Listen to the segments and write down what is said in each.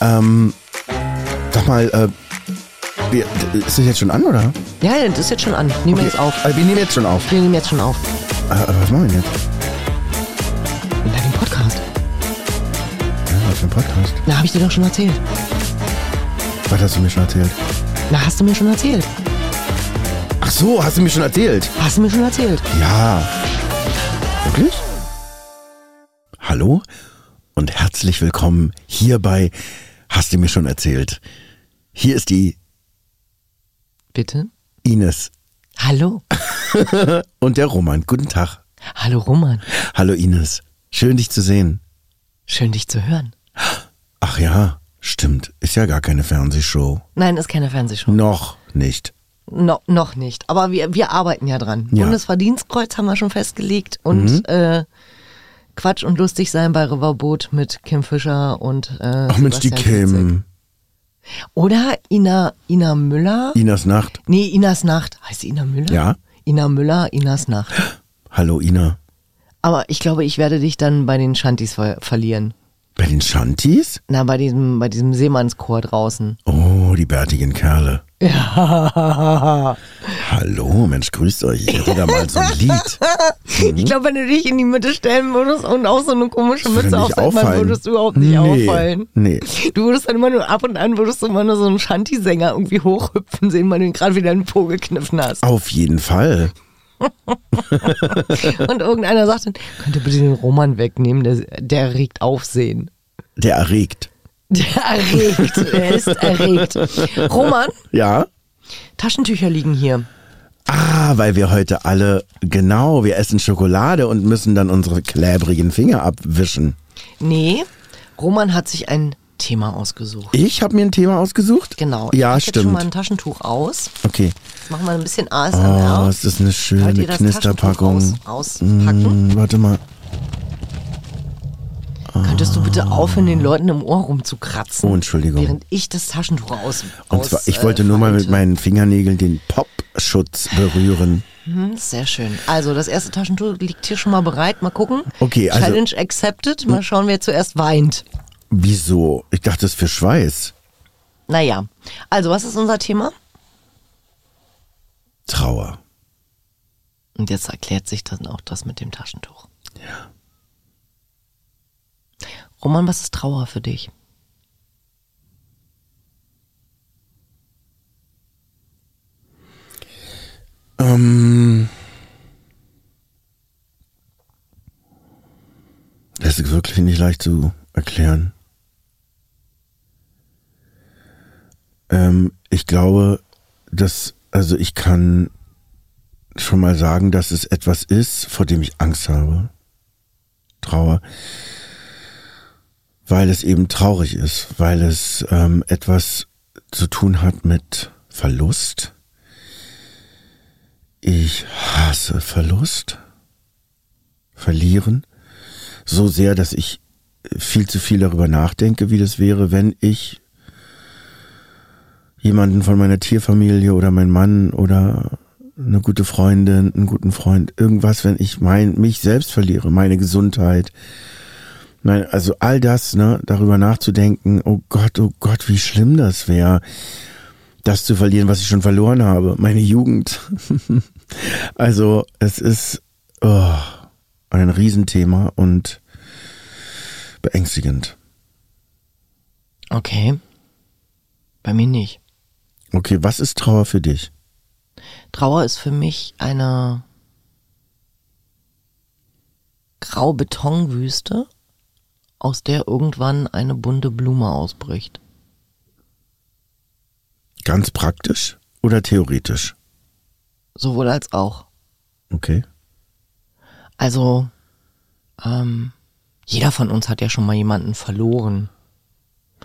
Ähm, sag mal, äh, wir, ist das jetzt schon an, oder? Ja, ja, das ist jetzt schon an. Nehmen wir jetzt auf. Äh, wir nehmen jetzt schon auf. Wir nehmen jetzt schon auf. Äh, äh, was machen wir denn jetzt? Na, den Podcast. Ja, was für ein Podcast? Na, habe ich dir doch schon erzählt. Was hast du mir schon erzählt? Na, hast du mir schon erzählt. Ach so, hast du mir schon erzählt? Hast du mir schon erzählt. Ja. Wirklich? Hallo und herzlich willkommen hier bei Hast du mir schon erzählt? Hier ist die Bitte? Ines Hallo. und der Roman. Guten Tag. Hallo, Roman. Hallo Ines. Schön dich zu sehen. Schön, dich zu hören. Ach ja, stimmt. Ist ja gar keine Fernsehshow. Nein, ist keine Fernsehshow. Noch nicht. No, noch nicht. Aber wir, wir arbeiten ja dran. Ja. Bundesverdienstkreuz haben wir schon festgelegt und äh, Quatsch und lustig sein bei Riverboot mit Kim Fischer und äh, Ach Mensch, die. Kim. Oder Ina, Ina Müller. Inas Nacht. Nee, Inas Nacht. Heißt sie Ina Müller? Ja. Ina Müller, Inas Nacht. Hallo Ina. Aber ich glaube, ich werde dich dann bei den Shanties ver verlieren. Bei den Shanties? Na, bei diesem, bei diesem Seemannschor draußen. Oh, die bärtigen Kerle. Ja. Hallo, Mensch, grüßt euch. Ich hätte da mal so ein Lied. Ich glaube, wenn du dich in die Mitte stellen würdest und auch so eine komische Mütze aufsetzen, dann würdest du überhaupt nicht Nee, auffallen. nee. Du würdest dann immer nur ab und an würdest du immer nur so einen Shanty-Sänger irgendwie hochhüpfen sehen, weil du ihn gerade wieder in den Po gekniffen hast. Auf jeden Fall. Und irgendeiner sagt dann, könnt ihr bitte den Roman wegnehmen, der, der erregt Aufsehen. Der erregt. Der erregt, er ist erregt. Roman, Ja? Taschentücher liegen hier. Ah, weil wir heute alle, genau, wir essen Schokolade und müssen dann unsere kläbrigen Finger abwischen. Nee, Roman hat sich ein Thema ausgesucht. Ich habe mir ein Thema ausgesucht? Genau. Ja, ich pack jetzt schon mal stimmt. ein Taschentuch aus. Okay. Jetzt machen wir ein bisschen Oh, ASMR. ist das eine schöne ihr das Knisterpackung. Aus, auspacken? Mm, warte mal. Könntest du bitte aufhören, den Leuten im Ohr rumzukratzen? Oh, Entschuldigung. Während ich das Taschentuch aus. Und zwar, ich äh, wollte nur mal mit meinen Fingernägeln den Popschutz berühren. Hm, Sehr schön. Also, das erste Taschentuch liegt hier schon mal bereit. Mal gucken. Okay, also- Challenge accepted. Mal schauen, wer zuerst weint. Wieso? Ich dachte, das ist für Schweiß. Naja. Also, was ist unser Thema? Trauer. Und jetzt erklärt sich dann auch das mit dem Taschentuch. Ja. Roman, was ist Trauer für dich? Ähm, das ist wirklich nicht leicht zu erklären. Ähm, ich glaube, dass, also ich kann schon mal sagen, dass es etwas ist, vor dem ich Angst habe. Trauer. Weil es eben traurig ist, weil es ähm, etwas zu tun hat mit Verlust. Ich hasse Verlust. Verlieren. So sehr, dass ich viel zu viel darüber nachdenke, wie das wäre, wenn ich jemanden von meiner Tierfamilie oder mein Mann oder eine gute Freundin, einen guten Freund, irgendwas, wenn ich mein, mich selbst verliere, meine Gesundheit. Nein, also all das, ne, darüber nachzudenken, oh Gott, oh Gott, wie schlimm das wäre, das zu verlieren, was ich schon verloren habe, meine Jugend. also es ist oh, ein Riesenthema und beängstigend. Okay. Bei mir nicht. Okay, was ist Trauer für dich? Trauer ist für mich eine grau Betonwüste, aus der irgendwann eine bunte Blume ausbricht. Ganz praktisch oder theoretisch? Sowohl als auch. Okay. Also, ähm, jeder von uns hat ja schon mal jemanden verloren.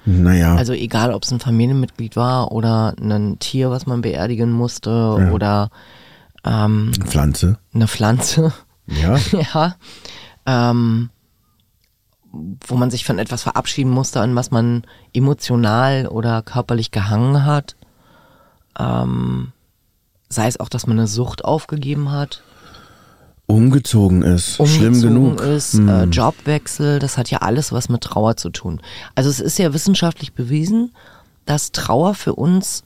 Naja, Also egal, ob es ein Familienmitglied war oder ein Tier, was man beerdigen musste oder ähm, Pflanze. eine Pflanze. Ja. ja. Ähm, wo man sich von etwas verabschieden musste, an was man emotional oder körperlich gehangen hat. Ähm, sei es auch, dass man eine Sucht aufgegeben hat. Umgezogen ist. Schlimm umgezogen genug. ist, Hm. äh, Jobwechsel, das hat ja alles was mit Trauer zu tun. Also es ist ja wissenschaftlich bewiesen, dass Trauer für uns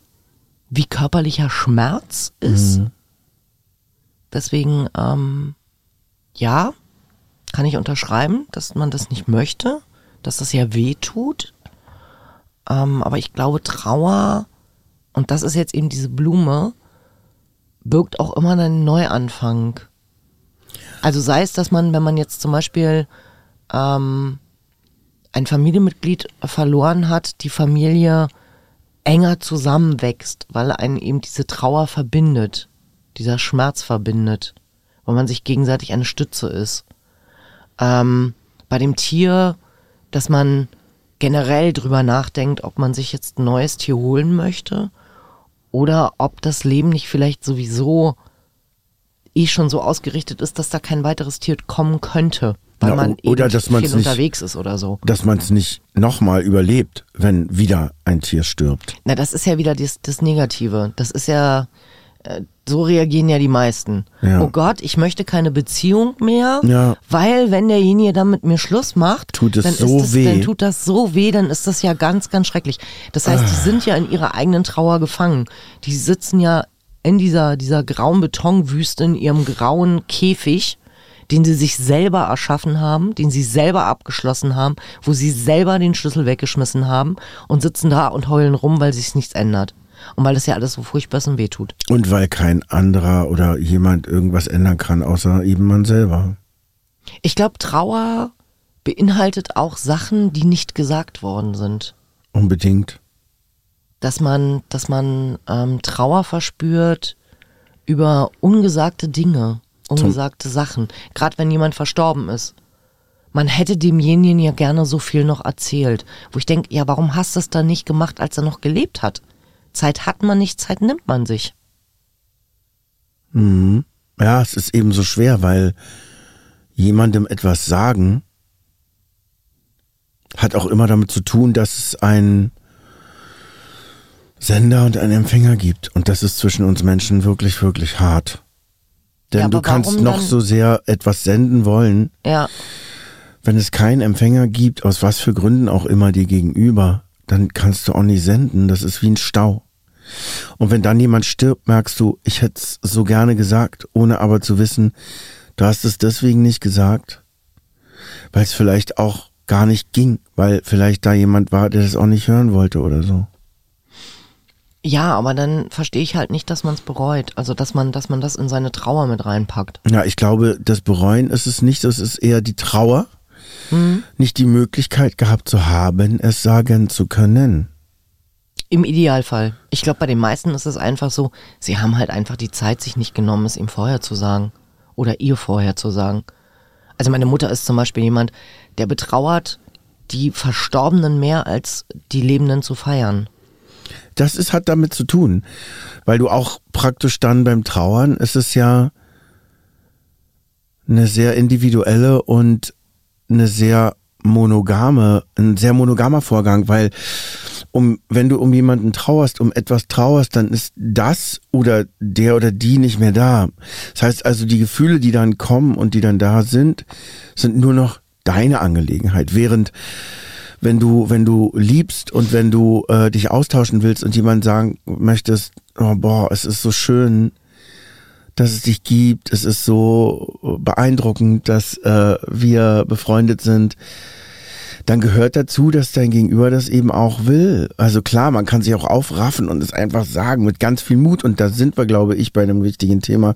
wie körperlicher Schmerz ist. Deswegen, ähm, ja, kann ich unterschreiben, dass man das nicht möchte, dass das ja weh tut. Ähm, aber ich glaube, Trauer, und das ist jetzt eben diese Blume, birgt auch immer einen Neuanfang. Also sei es, dass man, wenn man jetzt zum Beispiel ähm, ein Familienmitglied verloren hat, die Familie enger zusammenwächst, weil einen eben diese Trauer verbindet, dieser Schmerz verbindet, weil man sich gegenseitig eine Stütze ist. Ähm, bei dem Tier, dass man generell drüber nachdenkt, ob man sich jetzt ein neues Tier holen möchte oder ob das Leben nicht vielleicht sowieso eh schon so ausgerichtet ist, dass da kein weiteres Tier kommen könnte, weil Ja, man oder eben dass nicht- unterwegs ist oder so. Dass man es nicht nochmal überlebt, wenn wieder ein Tier stirbt. Na, das ist ja wieder das, das Negative. Das ist ja, äh, so reagieren ja die meisten. Ja. Oh Gott, ich möchte keine Beziehung mehr, Ja. weil wenn derjenige dann mit mir Schluss macht, Tut es dann, so ist das, weh. dann tut das so weh, dann ist das ja ganz, ganz schrecklich. Das heißt, Ah. die sind ja in ihrer eigenen Trauer gefangen. Die sitzen ja in dieser, dieser grauen Betonwüste, in ihrem grauen Käfig, den sie sich selber erschaffen haben, den sie selber abgeschlossen haben, wo sie selber den Schlüssel weggeschmissen haben und sitzen da und heulen rum, weil sich nichts ändert. Und weil das ja alles so furchtbar ist und wehtut. Und weil kein anderer oder jemand irgendwas ändern kann, außer eben man selber. Ich glaube, Trauer beinhaltet auch Sachen, die nicht gesagt worden sind. Unbedingt. Dass man, dass man ähm, Trauer verspürt über ungesagte Dinge, ungesagte Sachen. Gerade wenn jemand verstorben ist. Man hätte demjenigen ja gerne so viel noch erzählt. Wo ich denke, ja, warum hast du es dann nicht gemacht, als er noch gelebt hat? Zeit hat man nicht, Zeit nimmt man sich. Mhm. Ja, es ist eben so schwer, weil jemandem etwas sagen hat auch immer damit zu tun, dass es einen Sender und einen Empfänger gibt. Und das ist zwischen uns Menschen wirklich, wirklich hart. Denn Ja, du kannst noch so sehr etwas senden wollen, Ja, wenn es keinen Empfänger gibt, aus was für Gründen auch immer dir gegenüber, dann kannst du auch nicht senden. Das ist wie ein Stau. Und wenn dann jemand stirbt, merkst du, ich hätte es so gerne gesagt, ohne aber zu wissen, du hast es deswegen nicht gesagt, weil es vielleicht auch gar nicht ging, weil vielleicht da jemand war, der das auch nicht hören wollte oder so. Ja, aber dann verstehe ich halt nicht, dass man es bereut. Also dass man, dass man das in seine Trauer mit reinpackt. Ja, ich glaube, das Bereuen ist es nicht, es ist eher die Trauer, nicht die Möglichkeit gehabt zu haben, es sagen zu können. Im Idealfall. Ich glaube, bei den meisten ist es einfach so, sie haben halt einfach die Zeit sich nicht genommen, es ihm vorher zu sagen. Oder ihr vorher zu sagen. Also meine Mutter ist zum Beispiel jemand, der betrauert die Verstorbenen mehr als die Lebenden zu feiern. Das ist, hat damit zu tun, weil du auch praktisch dann beim Trauern, ist es ja eine sehr individuelle und eine sehr monogame, ein sehr monogamer Vorgang, weil um, wenn du um jemanden trauerst, um etwas trauerst, dann ist das oder der oder die nicht mehr da. Das heißt also, die Gefühle, die dann kommen und die dann da sind, sind nur noch deine Angelegenheit. Während wenn du, wenn du liebst und wenn du äh, dich austauschen willst und jemand sagen möchtest, oh, boah, es ist so schön, dass es dich gibt, es ist so beeindruckend, dass äh, wir befreundet sind, dann gehört dazu, dass dein Gegenüber das eben auch will. Also klar, man kann sich auch aufraffen und es einfach sagen mit ganz viel Mut. Und da sind wir, glaube ich, bei einem wichtigen Thema,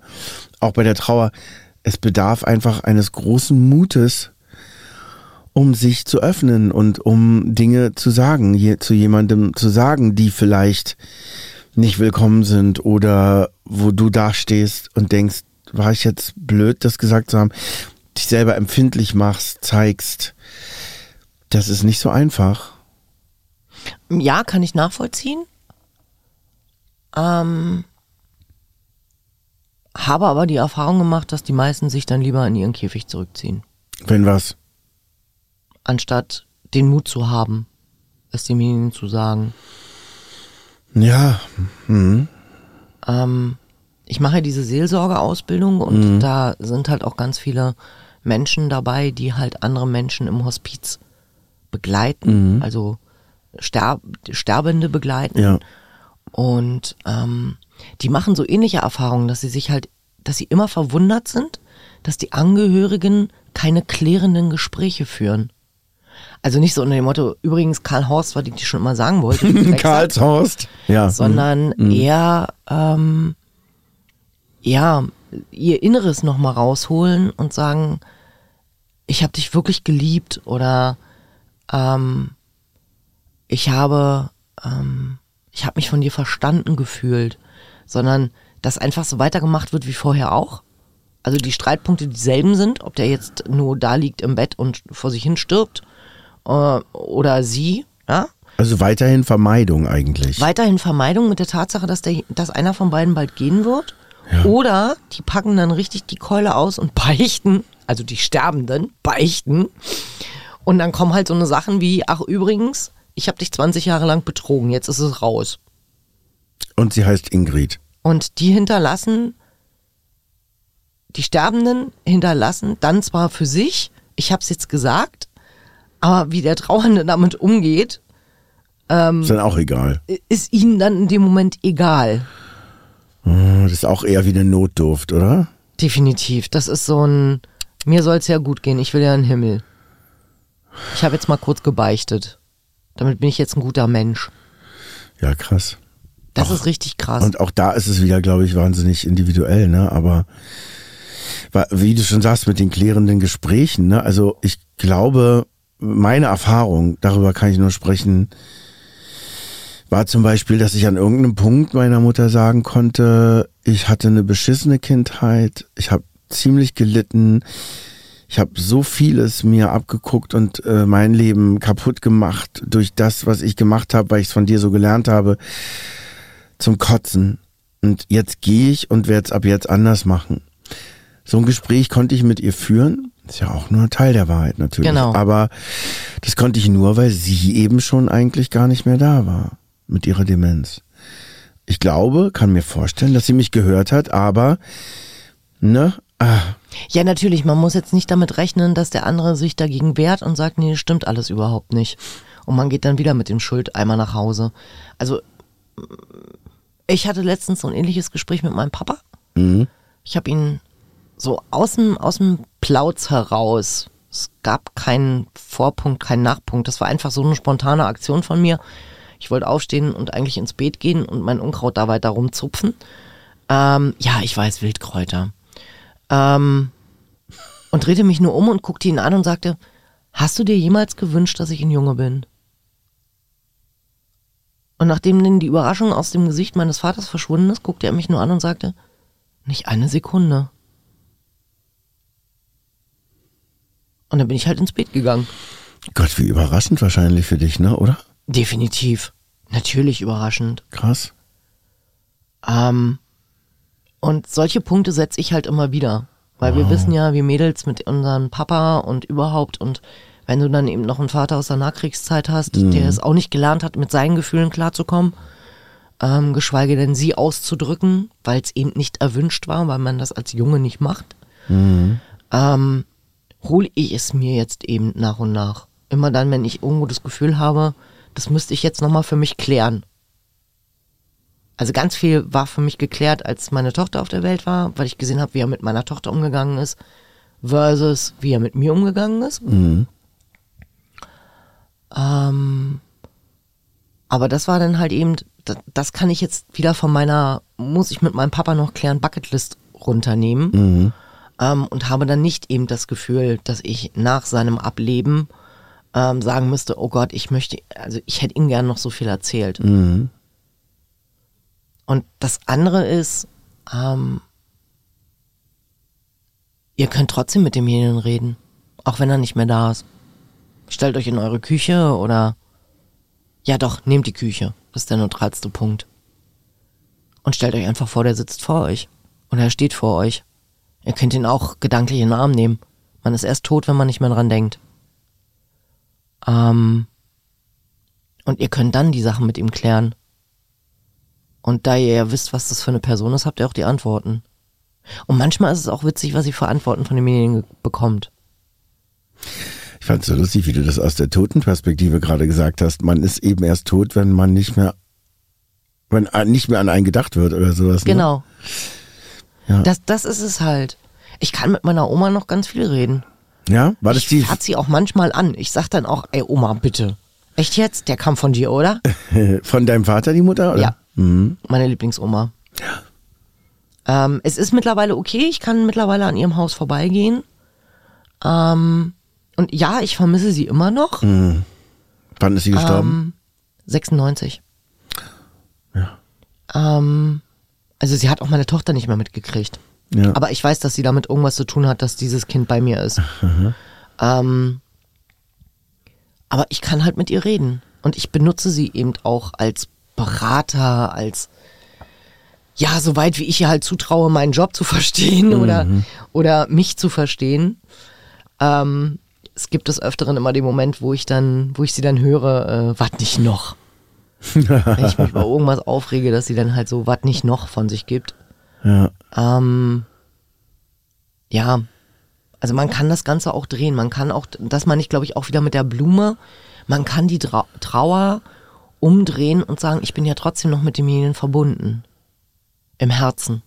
auch bei der Trauer. Es bedarf einfach eines großen Mutes, um sich zu öffnen und um Dinge zu sagen, je, zu jemandem zu sagen, die vielleicht nicht willkommen sind oder wo du dastehst und denkst, war ich jetzt blöd, das gesagt zu haben, dich selber empfindlich machst, zeigst. Das ist nicht so einfach. Ja, kann ich nachvollziehen. Ähm, habe aber die Erfahrung gemacht, dass die meisten sich dann lieber in ihren Käfig zurückziehen, Wenn was. Anstatt den Mut zu haben, es demjenigen zu sagen. Ja, hm. Ähm, ich mache diese Seelsorgeausbildung und da sind halt auch ganz viele Menschen dabei, die halt andere Menschen im Hospiz begleiten, also Sterb Sterbende begleiten. Ja. Und ähm, die machen so ähnliche Erfahrungen, dass sie sich halt, dass sie immer verwundert sind, dass die Angehörigen keine klärenden Gespräche führen. Also nicht so unter dem Motto, übrigens Karl Horst, was ich dir schon immer sagen wollte, Drecksack, Karlshorst. Ja. sondern eher ähm, ja ihr Inneres noch mal rausholen und sagen, ich habe dich wirklich geliebt oder ähm, ich habe ähm, ich habe mich von dir verstanden gefühlt, sondern dass einfach so weitergemacht wird wie vorher auch. Also die Streitpunkte dieselben sind, ob der jetzt nur da liegt im Bett und vor sich hin stirbt äh, oder sie, ja, Also weiterhin Vermeidung eigentlich. weiterhin Vermeidung mit der Tatsache, dass, der, dass einer von beiden bald gehen wird. Oder die packen dann richtig die Keule aus und beichten, also die Sterbenden beichten. Und dann kommen halt so eine Sachen wie, ach übrigens, ich habe dich 20 Jahre lang betrogen, jetzt ist es raus. Und sie heißt Ingrid. Und die hinterlassen, die Sterbenden hinterlassen dann zwar für sich, ich habe es jetzt gesagt, aber wie der Trauernde damit umgeht, Ist dann auch egal. ist ihnen dann in dem Moment egal. Das ist auch eher wie eine Notdurft, oder? Definitiv. Das ist so ein, mir soll es ja gut gehen, ich will ja in den Himmel. Ich habe jetzt mal kurz gebeichtet. Damit bin ich jetzt ein guter Mensch. Ja, krass. Das ist richtig krass. Und auch da ist es wieder, glaube ich, wahnsinnig individuell, ne? Aber wie du schon sagst, mit den klärenden Gesprächen, ne? Also ich glaube, meine Erfahrung, darüber kann ich nur sprechen, war zum Beispiel, dass ich an irgendeinem Punkt meiner Mutter sagen konnte, ich hatte eine beschissene Kindheit, ich habe ziemlich gelitten, ich habe so vieles mir abgeguckt und äh, mein Leben kaputt gemacht durch das, was ich gemacht habe, weil ich es von dir so gelernt habe, zum Kotzen. Und jetzt gehe ich und werde es ab jetzt anders machen. So ein Gespräch konnte ich mit ihr führen. Ist ja auch nur ein Teil der Wahrheit natürlich. Genau. Aber das konnte ich nur, weil sie eben schon eigentlich gar nicht mehr da war mit ihrer Demenz. Ich glaube, kann mir vorstellen, dass sie mich gehört hat, aber ne, ah, ja, natürlich, man muss jetzt nicht damit rechnen, dass der andere sich dagegen wehrt und sagt, nee, stimmt alles überhaupt nicht. Und man geht dann wieder mit dem Schuldeimer nach Hause. Also, ich hatte letztens so ein ähnliches Gespräch mit meinem Papa. Ich habe ihn so aus dem, aus dem Plauz heraus. Es gab keinen Vorpunkt, keinen Nachpunkt. Das war einfach so eine spontane Aktion von mir. Ich wollte aufstehen und eigentlich ins Beet gehen und mein Unkraut da weiter rumzupfen. Ähm, ja, ich weiß, Wildkräuter. Ähm, und drehte mich nur um und guckte ihn an und sagte, hast du dir jemals gewünscht, dass ich ein Junge bin? Und nachdem dann die Überraschung aus dem Gesicht meines Vaters verschwunden ist, guckte er mich nur an und sagte, nicht eine Sekunde. Und dann bin ich halt ins Bett gegangen. Gott, wie überraschend wahrscheinlich für dich, ne, oder? Definitiv. Natürlich überraschend. Krass. Ähm, und solche Punkte setze ich halt immer wieder. Weil wir wissen ja, wir Mädels mit unserem Papa und überhaupt und wenn du dann eben noch einen Vater aus der Nachkriegszeit hast, der es auch nicht gelernt hat, mit seinen Gefühlen klarzukommen, ähm, geschweige denn sie auszudrücken, weil es eben nicht erwünscht war, weil man das als Junge nicht macht, ähm, hole ich es mir jetzt eben nach und nach. Immer dann, wenn ich irgendwo das Gefühl habe, das müsste ich jetzt nochmal für mich klären. Also ganz viel war für mich geklärt, als meine Tochter auf der Welt war, weil ich gesehen habe, wie er mit meiner Tochter umgegangen ist, versus wie er mit mir umgegangen ist. Ähm, aber das war dann halt eben, das, das kann ich jetzt wieder von meiner, muss ich mit meinem Papa noch klären, Bucketlist runternehmen. Ähm, und habe dann nicht eben das Gefühl, dass ich nach seinem Ableben ähm, sagen müsste, oh Gott, ich möchte, also ich hätte ihm gern noch so viel erzählt. Und das andere ist, ähm, ihr könnt trotzdem mit demjenigen reden, auch wenn er nicht mehr da ist. Stellt euch in eure Küche oder ja doch, nehmt die Küche. Das ist der neutralste Punkt. Und stellt euch einfach vor, der sitzt vor euch. Und er steht vor euch. Ihr könnt ihn auch gedanklich in den Arm nehmen. Man ist erst tot, wenn man nicht mehr dran denkt. Ähm, und ihr könnt dann die Sachen mit ihm klären. Und da ihr ja wisst, was das für eine Person ist, habt ihr auch die Antworten. Und manchmal ist es auch witzig, was ihr für Antworten von den Medien bekommt. Ich fand es so lustig, wie du das aus der Totenperspektive gerade gesagt hast. Man ist eben erst tot, wenn man nicht mehr, wenn nicht mehr an einen gedacht wird oder sowas. Ne? Ja. Das, das ist es halt. Ich kann mit meiner Oma noch ganz viel reden. Ja, war das Ich die? fahrt sie auch manchmal an. Ich sag dann auch, ey Oma, bitte. Echt jetzt? Der kam von dir, oder? Von deinem Vater, die Mutter? Oder? Ja. Mhm. Meine Lieblingsoma. Ähm, es ist mittlerweile okay, ich kann mittlerweile an ihrem Haus vorbeigehen. Ähm, und ja, ich vermisse sie immer noch. Wann ist sie gestorben? Ähm, 96. Ja. Ähm, also sie hat auch meine Tochter nicht mehr mitgekriegt. ja. Aber ich weiß, dass sie damit irgendwas zu tun hat, dass dieses Kind bei mir ist. Ähm, aber ich kann halt mit ihr reden. Und ich benutze sie eben auch als Berater, als ja, soweit wie ich ihr halt zutraue, meinen Job zu verstehen oder, oder mich zu verstehen. Ähm, es gibt des Öfteren immer den Moment, wo ich dann, wo ich sie dann höre, äh, wat nicht noch. Wenn ich mich über irgendwas aufrege, dass sie dann halt so wat nicht noch von sich gibt. ja. Ähm, ja, also man kann das Ganze auch drehen. Man kann auch, das meine ich glaube ich auch wieder mit der Blume, man kann die Trau Trauer umdrehen und sagen, ich bin ja trotzdem noch mit demjenigen verbunden. Im Herzen.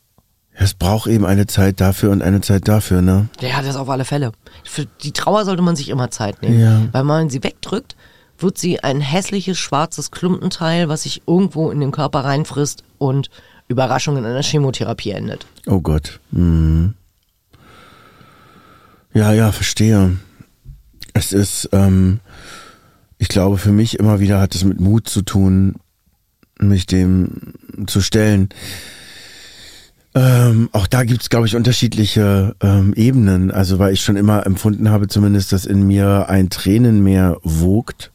Es braucht eben eine Zeit dafür und eine Zeit dafür, ne? Ja, das auf alle Fälle. Für die Trauer sollte man sich immer Zeit nehmen. Ja. Weil wenn man sie wegdrückt, wird sie ein hässliches, schwarzes Klumpenteil, was sich irgendwo in den Körper reinfrisst und Überraschung in einer Chemotherapie endet. Oh Gott. Mhm. Ja, ja, verstehe. Es ist, ähm, ich glaube, für mich immer wieder hat es mit Mut zu tun, mich dem zu stellen. Ähm, auch da gibt's, glaube ich, unterschiedliche ähm, Ebenen. Also weil ich schon immer empfunden habe, zumindest, dass in mir ein Tränenmeer wogt,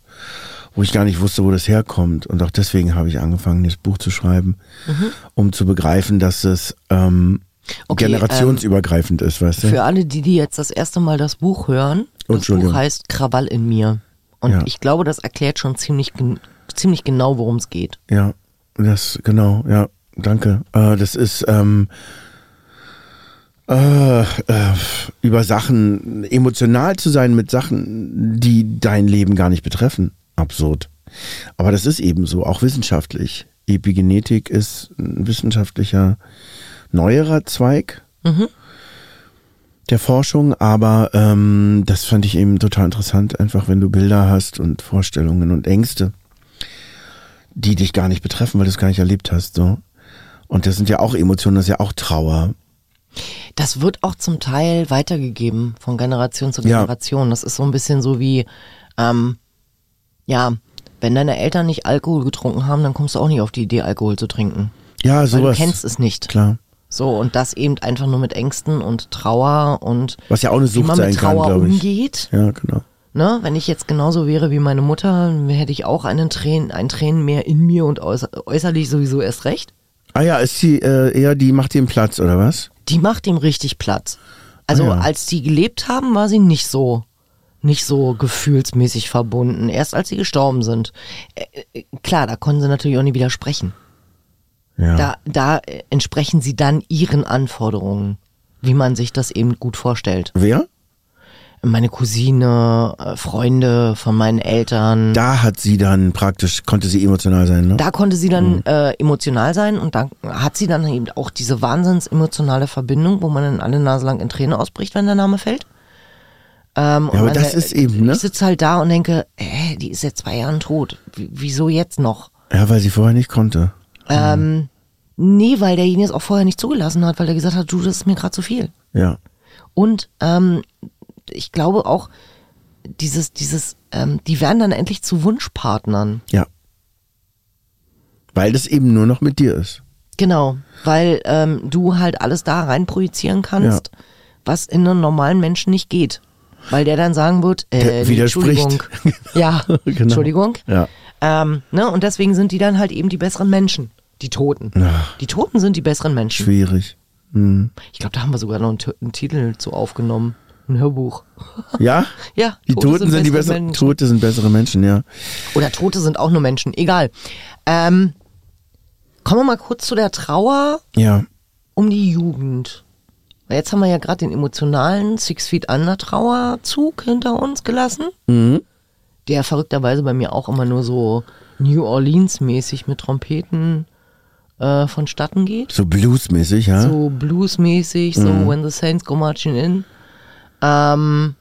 wo ich gar nicht wusste, wo das herkommt. Und auch deswegen habe ich angefangen, das Buch zu schreiben, um zu begreifen, dass es ähm, Okay, generationsübergreifend ist, weißt du? Für alle, die, die jetzt das erste Mal das Buch hören, das. Buch heißt Krawall in mir. Und Ja. ich glaube, das erklärt schon ziemlich, ziemlich genau, worum es geht. Ja, das genau, ja, danke. Äh, das ist ähm, äh, äh, über Sachen emotional zu sein mit Sachen, die dein Leben gar nicht betreffen. Absurd. Aber das ist eben so, auch wissenschaftlich. Epigenetik ist ein wissenschaftlicher neuerer Zweig der Forschung, aber ähm, das fand ich eben total interessant, einfach wenn du Bilder hast und Vorstellungen und Ängste die dich gar nicht betreffen, weil du es gar nicht erlebt hast. So. Und das sind ja auch Emotionen, das ist ja auch Trauer. Das wird auch zum Teil weitergegeben von Generation zu Ja. Generation. Das ist so ein bisschen so wie, ähm, ja, wenn deine Eltern nicht Alkohol getrunken haben, dann kommst du auch nicht auf die Idee, Alkohol zu trinken. Ja, Weil sowas. du kennst es nicht. Klar. So, und das eben einfach nur mit Ängsten und Trauer und Was ja auch eine wie Sucht man sein mit kann, Trauer ich. umgeht. Ja, genau. Ne? Wenn ich jetzt genauso wäre wie meine Mutter, hätte ich auch einen Tränen, ein Tränen mehr in mir und äußer äußerlich sowieso erst recht. Ah ja, ist sie äh, eher, die macht den Platz, oder was? Die macht ihm richtig Platz. Also Ah ja. als die gelebt haben, war sie nicht so, nicht so gefühlsmäßig verbunden. Erst als sie gestorben sind. Äh, äh, klar, da konnten sie natürlich auch nie widersprechen. Ja. Da, da äh, entsprechen sie dann ihren Anforderungen, wie man sich das eben gut vorstellt. Wer? Meine Cousine, äh, Freunde von meinen Eltern. Da hat sie dann praktisch, konnte sie emotional sein, ne? Da konnte sie dann Mhm. äh, emotional sein und dann hat sie dann eben auch diese wahnsinns emotionale Verbindung, wo man dann alle Nase lang in Tränen ausbricht, wenn der Name fällt. Ähm, Ja, aber das äh, ist eben, ne? Ich sitze halt da und denke, äh, die ist seit zwei Jahren tot. W wieso jetzt noch? Ja, weil sie vorher nicht konnte. Ähm, nee, weil derjenige es auch vorher nicht zugelassen hat, weil er gesagt hat, du, das ist mir gerade zu viel. Ja. Und ähm, ich glaube auch, dieses, dieses, ähm, die werden dann endlich zu Wunschpartnern. Ja. Weil das eben nur noch mit dir ist. Genau, weil ähm, du halt alles da rein projizieren kannst, was in einem normalen Menschen nicht geht. Weil der dann sagen wird, äh, Der widerspricht. Entschuldigung. Ja, Genau. Entschuldigung. Ja. Ähm, ne? Und deswegen sind die dann halt eben die besseren Menschen, die Toten. Ach, Die Toten sind die besseren Menschen. schwierig. Hm. Ich glaube, da haben wir sogar noch einen, einen Titel zu aufgenommen. Ein Hörbuch. Ja? Ja, Die Toten sind, die bessere besseren, Menschen. Tote sind bessere Menschen, ja. Oder Tote sind auch nur Menschen, egal. Ähm, Kommen wir mal kurz zu der Trauer Ja. um die Jugend. Weil Jetzt haben wir ja gerade den emotionalen Six Feet Under Trauerzug hinter uns gelassen. Mhm. Der verrückterweise bei mir auch immer nur so New Orleans mäßig mit Trompeten äh, vonstatten geht. So bluesmäßig, ja? So bluesmäßig, so When the Saints Go Marching In. Ähm,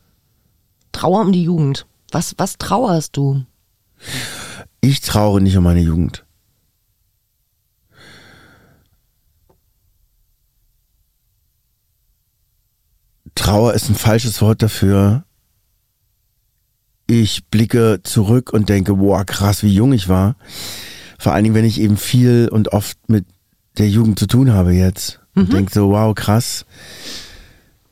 Trauer um die Jugend. Was, was trauerst du? Ich traure nicht um meine Jugend. Trauer ist ein falsches Wort dafür. Ich blicke zurück und denke, boah, krass, wie jung ich war. Vor allen Dingen, wenn ich eben viel und oft mit der Jugend zu tun habe jetzt. Und denke so, wow, krass.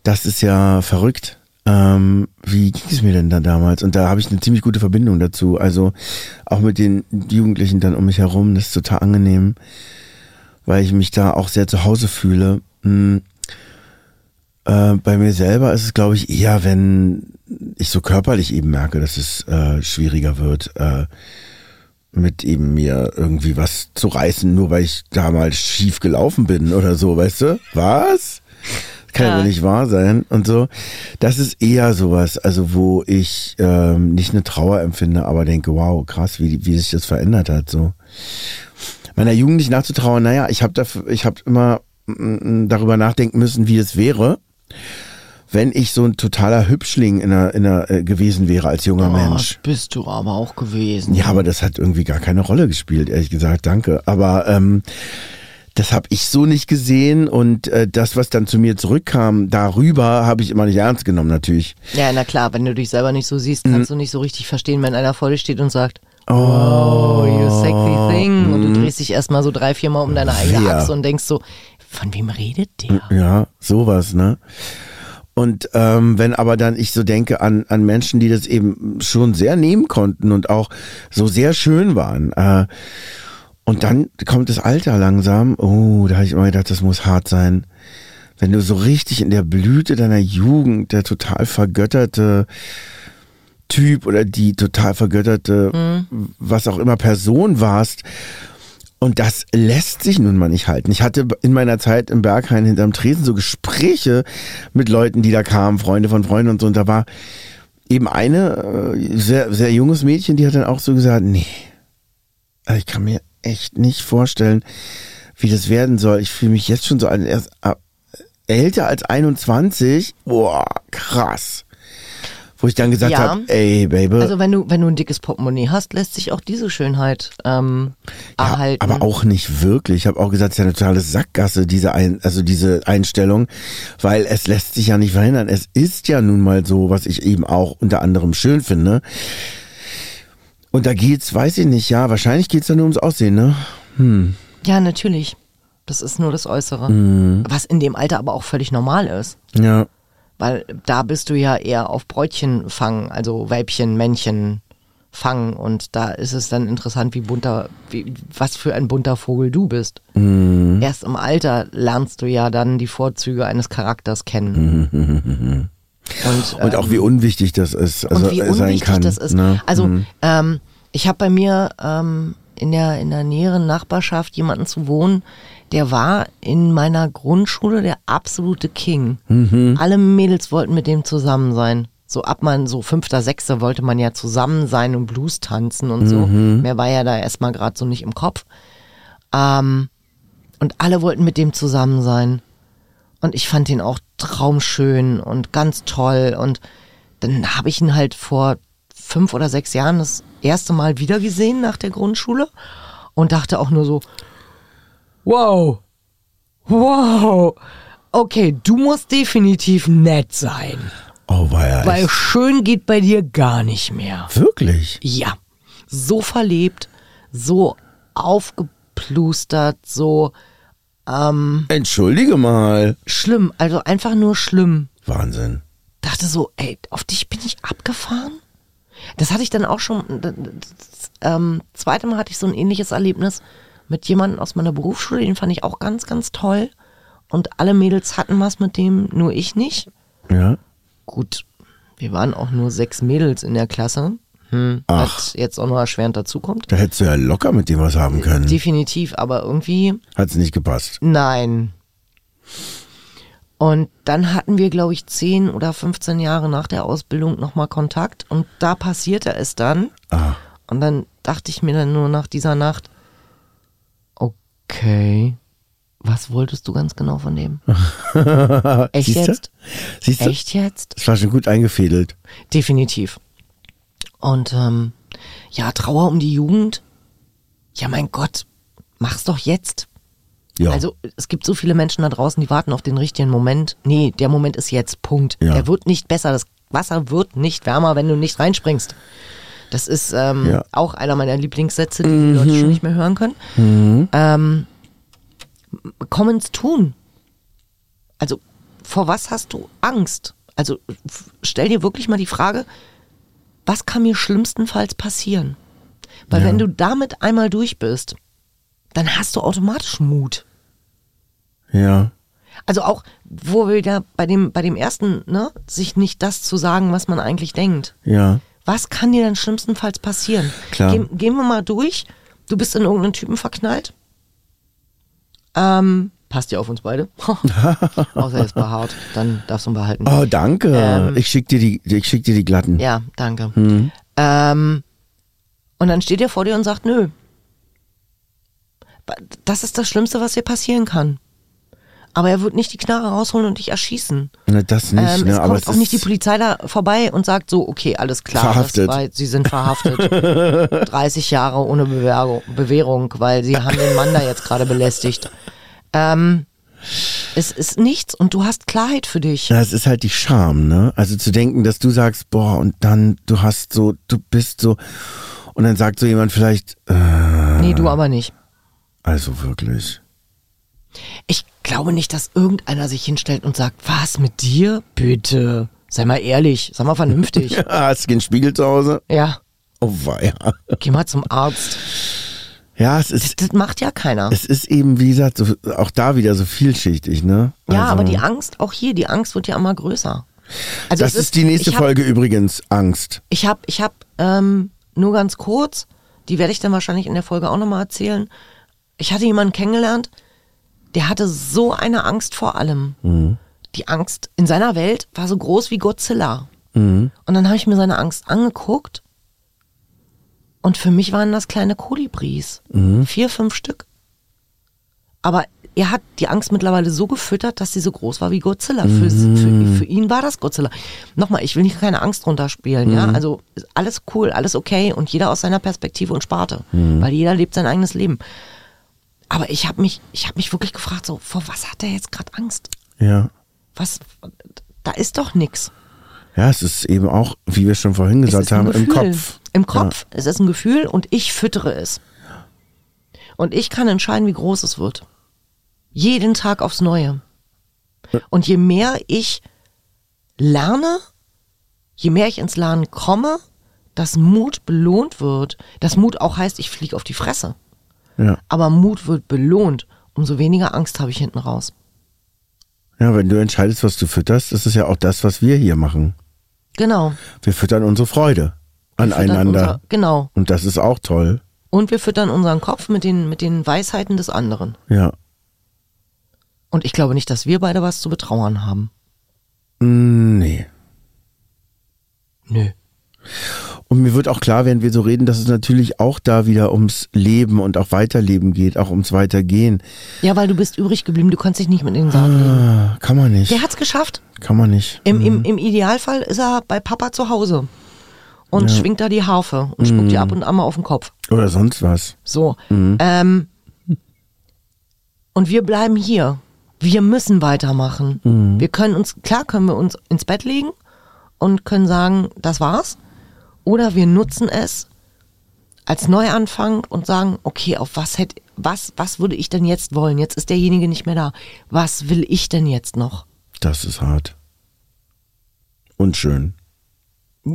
Das ist ja verrückt. Ähm, wie ging es mir denn da damals? Und da habe ich eine ziemlich gute Verbindung dazu. Also auch mit den Jugendlichen dann um mich herum, das ist total angenehm, weil ich mich da auch sehr zu Hause fühle. Hm. Äh, bei mir selber ist es, glaube ich, eher, wenn ich so körperlich eben merke, dass es äh, schwieriger wird, äh, mit eben mir irgendwie was zu reißen, nur weil ich damals schief gelaufen bin oder so, weißt du? Was? Kann ja wohl nicht wahr sein und so. Das ist eher sowas, also wo ich ähm, nicht eine Trauer empfinde, aber denke, wow, krass, wie, wie sich das verändert hat. So meiner Jugend nicht nachzutrauern. Naja, ich habe dafür, ich habe immer mm, darüber nachdenken müssen, wie es wäre, wenn ich so ein totaler Hübschling in der, in der, äh, gewesen wäre als junger Mensch. Oh, bist du aber auch gewesen. Ja, aber das hat irgendwie gar keine Rolle gespielt, ehrlich gesagt, danke. Aber ähm, das habe ich so nicht gesehen und äh, das, was dann zu mir zurückkam, darüber habe ich immer nicht ernst genommen, natürlich. Ja, na klar, wenn du dich selber nicht so siehst, Mhm. kannst du nicht so richtig verstehen, wenn einer vor dir steht und sagt, oh, you sexy thing. Und du drehst dich erstmal so drei, vier Mal um deine eigene Mhm. Ja. Achse und denkst so, von wem redet der? Ja, sowas, ne? Und ähm, wenn aber dann ich so denke an, an Menschen, die das eben schon sehr nehmen konnten und auch so sehr schön waren. Äh, und dann kommt das Alter langsam. Oh, da habe ich immer gedacht, das muss hart sein. Wenn du so richtig in der Blüte deiner Jugend, der total vergötterte Typ oder die total vergötterte, was auch immer Person warst, und das lässt sich nun mal nicht halten. Ich hatte in meiner Zeit im Berghain hinterm Tresen so Gespräche mit Leuten, die da kamen, Freunde von Freunden und so. Und da war eben eine äh, sehr, sehr junges Mädchen, die hat dann auch so gesagt, nee, also ich kann mir echt nicht vorstellen, wie das werden soll. Ich fühle mich jetzt schon so als erst äh, älter als 21. Boah, krass. Wo ich dann gesagt Ja. habe, ey, Baby. Also wenn du, wenn du ein dickes Portemonnaie hast, lässt sich auch diese Schönheit ähm, Ja, erhalten. aber auch nicht wirklich. Ich habe auch gesagt, es ist ja eine totale Sackgasse, diese ein, also diese Einstellung, weil es lässt sich ja nicht verhindern. Es ist ja nun mal so, was ich eben auch unter anderem schön finde. Und da geht's, weiß ich nicht, ja, wahrscheinlich geht's da nur ums Aussehen, ne? Ja, natürlich. Das ist nur das Äußere. Mhm. Was in dem Alter aber auch völlig normal ist. Ja. Weil da bist du ja eher auf Bräutchen fangen, also Weibchen, Männchen fangen. Und da ist es dann interessant, wie bunter, wie, was für ein bunter Vogel du bist. Mhm. Erst im Alter lernst du ja dann die Vorzüge eines Charakters kennen. Und, Und auch wie unwichtig das ist, also und wie äh, sein unwichtig kann. das ist. Ne? Also ähm, ich habe bei mir ähm, in der in der näheren Nachbarschaft jemanden zu wohnen, der war in meiner Grundschule der absolute King. Mhm. Alle Mädels wollten mit dem zusammen sein. So ab man so fünfter, sechster wollte man ja zusammen sein und Blues tanzen und so. Mhm. Mehr war ja da erstmal gerade so nicht im Kopf. Ähm, und alle wollten mit dem zusammen sein. Und ich fand ihn auch traumschön und ganz toll. Und dann habe ich ihn halt vor fünf oder sechs Jahren das erste Mal wiedergesehen nach der Grundschule und dachte auch nur so, wow, wow, okay, du musst definitiv nett sein, Oh, ja weil schön geht bei dir gar nicht mehr. Wirklich? Ja, so verlebt, so aufgeplustert, so ähm, Entschuldige mal. schlimm, also einfach nur schlimm. Wahnsinn. dachte so, ey, auf dich bin ich abgefahren. Das hatte ich dann auch schon, das, das, ähm, zweite Mal hatte ich so ein ähnliches Erlebnis mit jemandem aus meiner Berufsschule, den fand ich auch ganz, ganz toll. Und alle Mädels hatten was mit dem, nur ich nicht. Ja. Gut, wir waren auch nur sechs Mädels in der Klasse. Hm, Ach. jetzt auch noch erschwerend dazukommt. Da hättest du ja locker mit dem was haben können. Definitiv, aber irgendwie Hat's nicht gepasst. nein. Und dann hatten wir, glaube ich, 10 oder 15 Jahre nach der Ausbildung nochmal Kontakt und da passierte es dann. Ah, Und dann dachte ich mir dann nur nach dieser Nacht, okay, was wolltest du ganz genau von dem? Echt Siehste? jetzt? siehst du? Echt jetzt? Das war schon gut eingefädelt. Definitiv. Und ähm, ja, Trauer um die Jugend. Ja, mein Gott, mach's doch jetzt. Ja. Also es gibt so viele Menschen da draußen, die warten auf den richtigen Moment. Nee, der Moment ist jetzt. Punkt. Ja. Er wird nicht besser. Das Wasser wird nicht wärmer, wenn du nicht reinspringst. Das ist ähm, Ja. Mhm. auch einer meiner Lieblingssätze, die die Leute schon nicht mehr hören können. Ähm, komm ins Tun. Also vor was hast du Angst? Also stell dir wirklich mal die Frage, was kann mir schlimmstenfalls passieren? Weil Ja. wenn du damit einmal durch bist, dann hast du automatisch Mut. ja. Also auch, wo wir da bei dem, bei dem ersten, ne, sich nicht das zu sagen, was man eigentlich denkt. Ja. Was kann dir dann schlimmstenfalls passieren? Klar. Gehen, gehen wir mal durch. Du bist in irgendeinen Typen verknallt. Ähm, passt ja auf uns beide. Außer er ist behaart, dann darfst du ihn behalten. Oh, danke. Ähm. ich schick dir die, ich schick dir die glatten. Ja, danke. Mhm. Ähm, und dann steht er vor dir und sagt, nö. Das ist das Schlimmste, was dir passieren kann. Aber er wird nicht die Knarre rausholen und dich erschießen. Na, das nicht, ähm, ne, es aber kommt es auch nicht die Polizei da vorbei und sagt so, okay, alles klar, Verhaftet. War, sie sind verhaftet. 30 Jahre ohne Bewährung, Bewährung, weil sie haben den Mann da jetzt gerade belästigt. Ähm, es ist nichts und du hast Klarheit für dich. na, es ist halt die Scham, ne? Also zu denken, dass du sagst, boah, und dann, du hast so, du bist so, und dann sagt so jemand vielleicht, äh, Nee, du aber nicht. also wirklich. Ich glaube nicht, dass irgendeiner sich hinstellt und sagt, was mit dir? Bitte. Sei mal ehrlich, sei mal vernünftig. Hast du den Spiegel zu Hause? ja, Oh weia. geh mal zum Arzt. Ja, es ist, Das macht ja keiner. es ist eben, wie gesagt, so, auch da wieder so vielschichtig, ne? Ja, Also, aber die Angst, auch hier, die Angst wird ja immer größer. Also Das es ist die nächste hab, Folge übrigens, Angst. Ich habe, ich habe ähm, nur ganz kurz, die werde ich dann wahrscheinlich in der Folge auch nochmal erzählen. Ich hatte jemanden kennengelernt, der hatte so eine Angst vor allem. Die Angst in seiner Welt war so groß wie Godzilla. Und dann habe ich mir seine Angst angeguckt. Und für mich waren das kleine Kolibris. Vier, fünf Stück. Aber er hat die Angst mittlerweile so gefüttert, dass sie so groß war wie Godzilla. Für, für, für ihn war das Godzilla. Nochmal, ich will nicht keine Angst runterspielen, ja. Also alles cool, alles okay und jeder aus seiner Perspektive und Sparte. Weil jeder lebt sein eigenes Leben. Aber ich habe mich, ich habe mich wirklich gefragt, so, vor was hat er jetzt gerade Angst? Ja. Was, da ist doch nix. Ja, es ist eben auch, wie wir schon vorhin Es gesagt haben, im. Kopf. Im Kopf. Es ist ein Gefühl und ich füttere es. Und ich kann entscheiden, wie groß es wird. Jeden Tag aufs Neue. Und je mehr ich lerne, je mehr ich ins Lernen komme, dass Mut belohnt wird, dass Mut auch heißt, ich fliege auf die Fresse. Ja. Aber Mut wird belohnt, umso weniger Angst habe ich hinten raus. ja, wenn du entscheidest, was du fütterst, ist ja auch das, was wir hier machen. Genau. Wir füttern unsere Freude aneinander. Unser, genau. Und das ist auch toll. Und wir füttern unseren Kopf mit den, mit den Weisheiten des anderen. Ja. Und ich glaube nicht, dass wir beide was zu betrauern haben. Mm, Nee. Nö. Und mir wird auch klar, wenn wir so reden, dass es natürlich auch da wieder ums Leben und auch Weiterleben geht, auch ums Weitergehen. Ja, weil du bist übrig geblieben, du kannst dich nicht mit in den Sarg legen. Ah, kann man nicht. Der hat's geschafft. Kann man nicht. Im, im, Im Idealfall ist er bei Papa zu Hause und schwingt da die Harfe und spuckt dir ab und an mal auf den Kopf. Oder sonst was. So. Ähm, und wir bleiben hier. Wir müssen weitermachen. Wir können uns, klar können wir uns ins Bett legen und können sagen, das war's. Oder wir nutzen es als Neuanfang und sagen, okay, auf was hätte, was, was würde ich denn jetzt wollen? Jetzt ist derjenige nicht mehr da. Was will ich denn jetzt noch? Das ist hart. Und schön.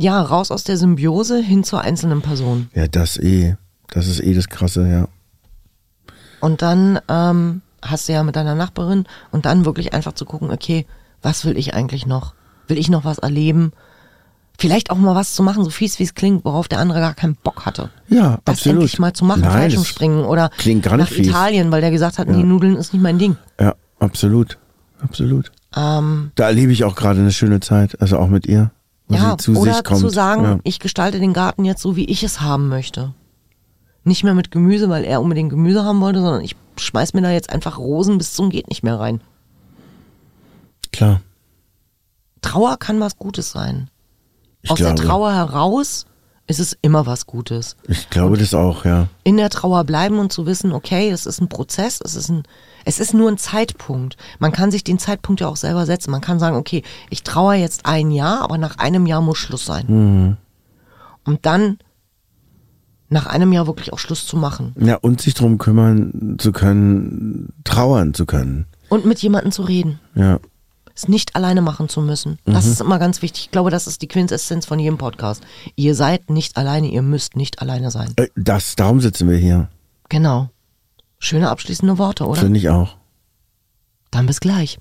Ja, raus aus der Symbiose hin zur einzelnen Person. Ja, das eh. Das ist eh das Krasse, ja. Und dann ähm, hast du ja mit deiner Nachbarin und dann wirklich einfach zu gucken, okay, was will ich eigentlich noch? Will ich noch was erleben? Vielleicht auch mal was zu machen, so fies wie es klingt, worauf der andere gar keinen Bock hatte. Ja, Das absolut. endlich mal zu machen, Nein, Fallschirmspringen oder klingt gar nicht nach fies. Italien, weil der gesagt hat, nee, Nudeln ist nicht mein Ding. Ja, absolut. Absolut. Ähm, Da erlebe ich auch gerade eine schöne Zeit, also auch mit ihr. Ja, zu oder zu sagen, ja. ich gestalte den Garten jetzt so, wie ich es haben möchte. Nicht mehr mit Gemüse, weil er unbedingt Gemüse haben wollte, sondern ich schmeiß mir da jetzt einfach Rosen bis zum geht nicht mehr rein. Klar. Trauer kann was Gutes sein. Ich Aus glaube, der Trauer heraus ist es immer was Gutes. Ich glaube das auch, ja. in der Trauer bleiben und zu wissen, okay, es ist ein Prozess, es ist ein, es ist nur ein Zeitpunkt. Man kann sich den Zeitpunkt ja auch selber setzen. Man kann sagen, okay, ich trauere jetzt ein Jahr, aber nach einem Jahr muss Schluss sein. Und dann nach einem Jahr wirklich auch Schluss zu machen Ja, und sich drum kümmern zu können, trauern zu können. und mit jemandem zu reden. Ja. Es nicht alleine machen zu müssen. Das ist immer ganz wichtig. Ich glaube, das ist die Quintessenz von jedem Podcast. Ihr seid nicht alleine, ihr müsst nicht alleine sein. Äh, Das, darum sitzen wir hier. Genau. Schöne abschließende Worte, oder? Finde ich auch. Dann bis gleich.